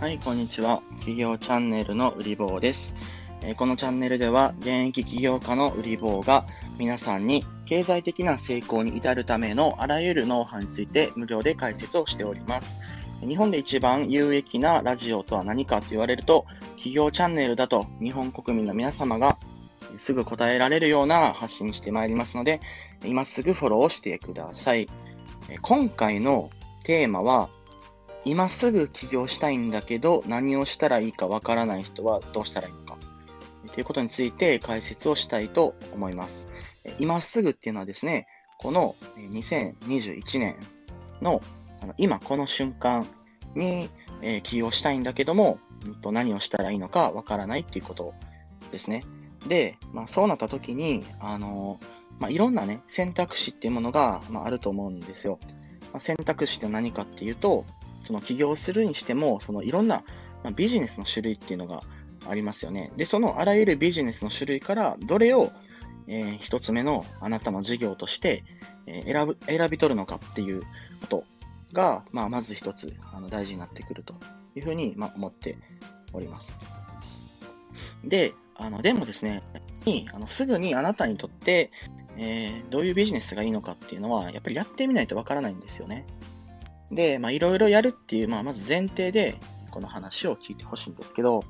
はい、こんにちは。企業チャンネルの売り棒です。このチャンネルでは、現役起業家の売り棒が皆さんに経済的な成功に至るためのあらゆるノウハウについて無料で解説をしております。日本で一番有益なラジオとは何かと言われると、企業チャンネルだと日本国民の皆様がすぐ答えられるような発信してまいりますので、今すぐフォローしてください。今回のテーマは、今すぐ起業したいんだけど、何をしたらいいかわからない人はどうしたらいいのか。ということについて解説をしたいと思います。今すぐっていうのはですね、この2021年の今この瞬間に起業したいんだけども、何をしたらいいのかわからないっていうことですね。で、まあ、そうなった時に、あの、まあ、いろんなね、選択肢っていうものが、まあ、ると思うんですよ。ま、選択肢って何かっていうと、その起業するにしても、そのいろんなビジネスの種類っていうのがありますよね。で、そのあらゆるビジネスの種類から、どれを、えー、一つ目のあなたの事業として、えー、選ぶ、選び取るのかっていうことが、まあ、まず一つあの大事になってくるというふうに、まあ、思っております。で、あのでもですね、にあのすぐにあなたにとって、えー、どういうビジネスがいいのかっていうのは、やっぱりやってみないとわからないんですよね。で、まあ、いろいろやるっていう、まあ、まず前提で、この話を聞いてほしいんですけど、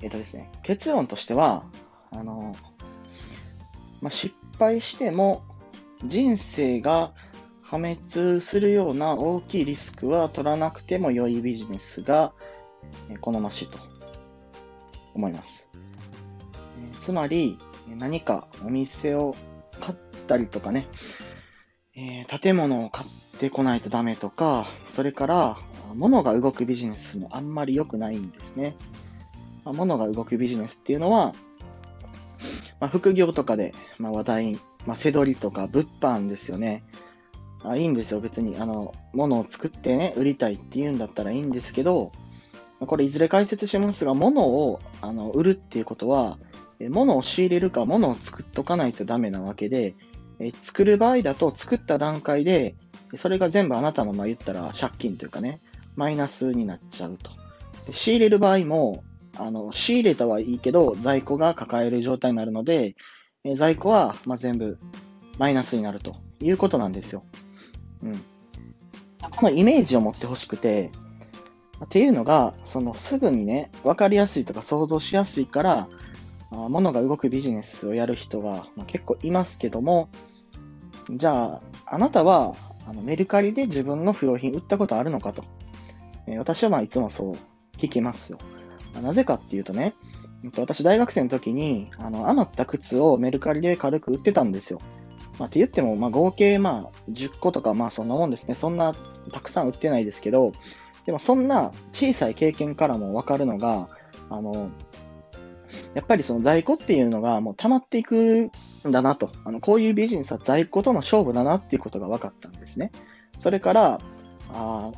えっ、ー、とですね、結論としては、あの、まあ、失敗しても、人生が破滅するような大きいリスクは取らなくても良いビジネスが好ましいと思います。つまり、何かお店を買ったりとかね、えー、建物を買ってこないとダメとか、それから、物が動くビジネスもあんまり良くないんですね。まあ、物が動くビジネスっていうのは、まあ、副業とかで、まあ、話題、まあ、せどりとか物販ですよね。あいいんですよ、別に。あの、物を作ってね、売りたいっていうんだったらいいんですけど、これいずれ解説しますが、物をあの売るっていうことは、物を仕入れるか物を作っとかないとダメなわけで、え作る場合だと作った段階で、それが全部あなたの、まあ、言ったら借金というかね、マイナスになっちゃうと。で仕入れる場合も、あの、仕入れたはいいけど、在庫が抱える状態になるので、え在庫は、ま、全部マイナスになるということなんですよ。うん。このイメージを持ってほしくて、っていうのが、そのすぐにね、わかりやすいとか想像しやすいから、物が動くビジネスをやる人が、ま結構いますけども、じゃあ、あなたはあのメルカリで自分の不用品売ったことあるのかと。えー、私はまあいつもそう聞きますよ。なぜかっていうとね、私大学生の時にあの余った靴をメルカリで軽く売ってたんですよ。まあ、って言っても、まあ、合計まあ10個とかまあそんなもんですね。そんなたくさん売ってないですけど、でもそんな小さい経験からもわかるのが、あの、やっぱりその在庫っていうのがもう溜まっていくんだなと。あの、こういうビジネスは在庫との勝負だなっていうことが分かったんですね。それから、あ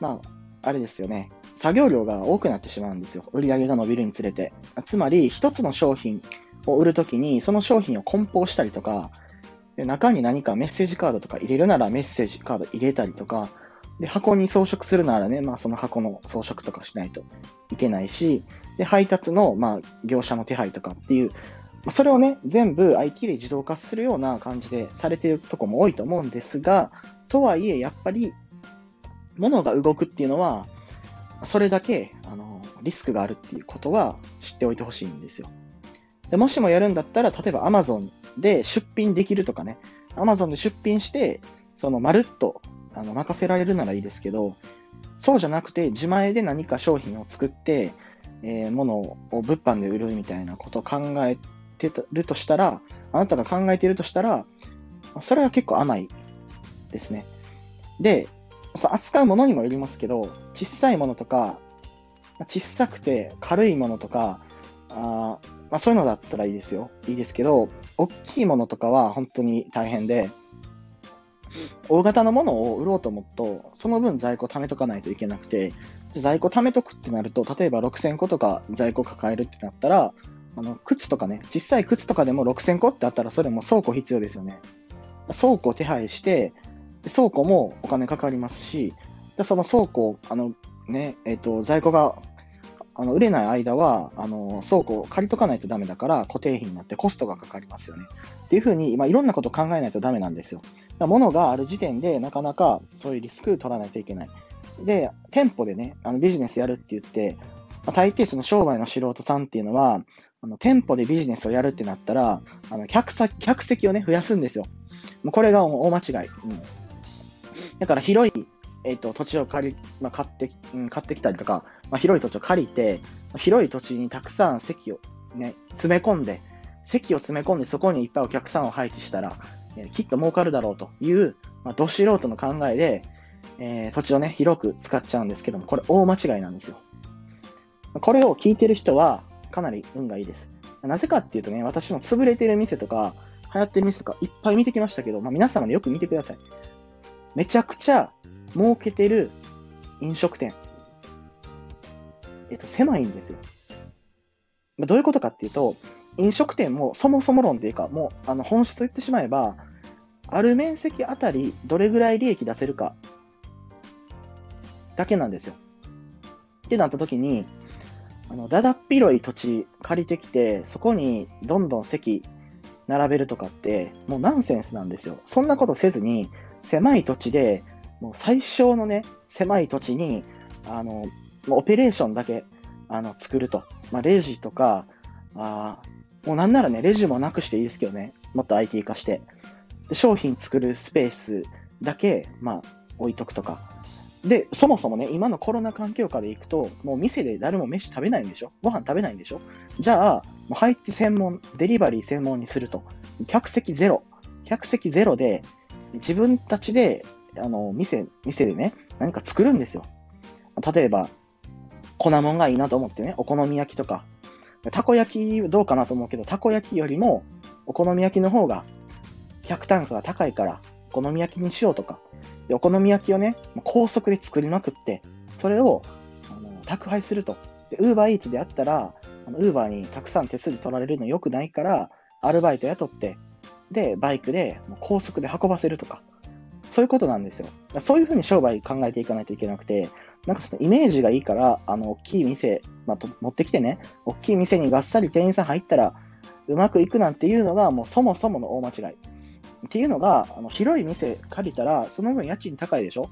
まあ、あれですよね。作業量が多くなってしまうんですよ。売り上げが伸びるにつれて。つまり、一つの商品を売るときに、その商品を梱包したりとか、中に何かメッセージカードとか入れるならメッセージカード入れたりとか、で、箱に装飾するならね、まあその箱の装飾とかしないといけないし、で、配達の、まあ、業者の手配とかっていう、それをね、全部 IT で自動化するような感じでされているとこも多いと思うんですが、とはいえ、やっぱり、物が動くっていうのは、それだけ、あの、リスクがあるっていうことは知っておいてほしいんですよ。でもしもやるんだったら、例えば Amazon で出品できるとかね、Amazon で出品して、そのまるっとあの任せられるならいいですけど、そうじゃなくて自前で何か商品を作って、えー、ものを物販で売るみたいなことを考えてるとしたら、あなたが考えているとしたら、それは結構甘いですね。で、扱うものにもよりますけど、小さいものとか、小さくて軽いものとか、あまあ、そういうのだったらいいですよ。いいですけど、大きいものとかは本当に大変で、大型のものを売ろうと思うと、その分在庫貯めとかないといけなくて、在庫貯めとくってなると、例えば6000個とか在庫抱えるってなったら、あの、靴とかね、小さい靴とかでも6000個ってあったら、それも倉庫必要ですよね。倉庫手配して、倉庫もお金かかりますし、その倉庫、あの、ね、えっ、と、在庫が、あの、売れない間は、あの、倉庫を借りとかないとダメだから、固定費になってコストがかかりますよね。っていうふうに、まあ、いろんなこと考えないとダメなんですよ。物がある時点で、なかなかそういうリスク取らないといけない。で、店舗でね、あのビジネスやるって言って、まあ、大抵その商売の素人さんっていうのは、あの店舗でビジネスをやるってなったら、あの客先客席をね、増やすんですよ。もうこれが大間違い。うん。だから広い、えっ、ー、と、土地を借り、まあ、買って、うん、買ってきたりとか、まあ、広い土地を借りて、広い土地にたくさん席をね、詰め込んで、席を詰め込んでそこにいっぱいお客さんを配置したら、えー、きっと儲かるだろうという、まあ、ど素人の考えで、えー、土地をね、広く使っちゃうんですけども、これ大間違いなんですよ。これを聞いてる人は、かなり運がいいです。なぜかっていうとね、私も潰れてる店とか、流行ってる店とかいっぱい見てきましたけど、まあ、皆様でよく見てください。めちゃくちゃ儲けてる飲食店。えっと、狭いんですよ。どういうことかっていうと、飲食店もそもそも論っていうか、もうあの本質と言ってしまえば、ある面積あたりどれぐらい利益出せるかだけなんですよ。ってなった時に、あの、だだっ広い土地借りてきて、そこにどんどん席並べるとかって、もうナンセンスなんですよ。そんなことせずに、狭い土地で、もう最小のね、狭い土地に、あの、オペレーションだけ、あの、作ると。まあ、レジとか、あもうなんならね、レジもなくしていいですけどね。もっと IT 化して。で商品作るスペースだけ、まあ、置いとくとか。で、そもそもね、今のコロナ環境下で行くと、もう店で誰も飯食べないんでしょ？ご飯食べないんでしょ？じゃあ、もう配置専門、デリバリー専門にすると。客席ゼロ。客席ゼロで、自分たちで、あの、店、店でね、何か作るんですよ。例えば、粉もんがいいなと思ってね、お好み焼きとか。たこ焼きどうかなと思うけど、たこ焼きよりも、お好み焼きの方が、客単価が高いから、お好み焼きにしようとか。で、お好み焼きをね、高速で作りまくって、それを、あの、宅配すると。で、ウーバーイーツであったら、ウーバーにたくさん手数料取られるの良くないから、アルバイト雇って、で、バイクで高速で運ばせるとか、そういうことなんですよ。そういうふうに商売考えていかないといけなくて、なんかそのイメージがいいから、あの、大きい店、まあ、持ってきてね、大きい店にがっさり店員さん入ったら、うまくいくなんていうのが、もうそもそもの大間違い。っていうのが、あの広い店借りたら、その分家賃高いでしょ？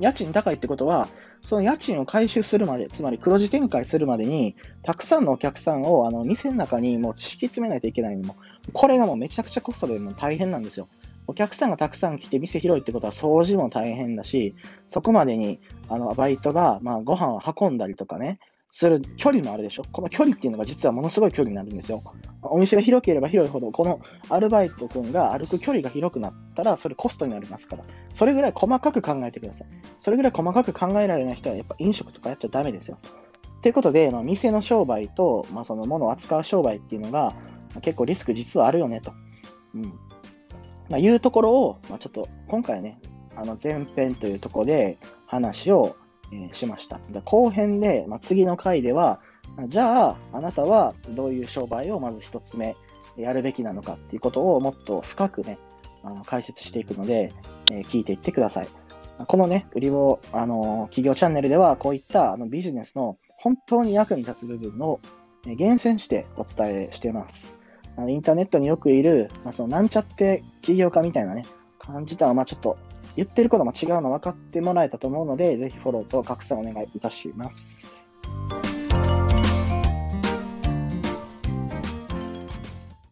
家賃高いってことは、その家賃を回収するまで、つまり黒字展開するまでに、たくさんのお客さんをあの店の中にもう敷き詰めないといけないのも、これがもうめちゃくちゃコストでも大変なんですよ。お客さんがたくさん来て店広いってことは掃除も大変だし、そこまでにあのバイトがまあご飯を運んだりとかね、する距離もあるでしょ。この距離っていうのが実はものすごい距離になるんですよ。お店が広ければ広いほど、このアルバイト君が歩く距離が広くなったら、それコストになりますから。それぐらい細かく考えてください。それぐらい細かく考えられない人は、やっぱ飲食とかやっちゃダメですよ。ということで、まあ、店の商売と、まあ、その物を扱う商売っていうのが、結構リスク実はあるよね、と。うん。まあ、いうところを、まあ、ちょっと、今回ね、あの、前編というところで話をえー、しました。で後編で、まあ、次の回では、じゃあ、あなたはどういう商売をまず一つ目やるべきなのかっていうことをもっと深くね、あの解説していくので、えー、聞いていってください。このね、売りを、あの企業チャンネルでは、こういったあのビジネスの本当に役に立つ部分を厳選してお伝えしています。あのインターネットによくいる、まあ、そのなんちゃって起業家みたいなね、感じとは、まあちょっと言ってることも違うの分かってもらえたと思うので、ぜひフォローと拡散お願いいたします。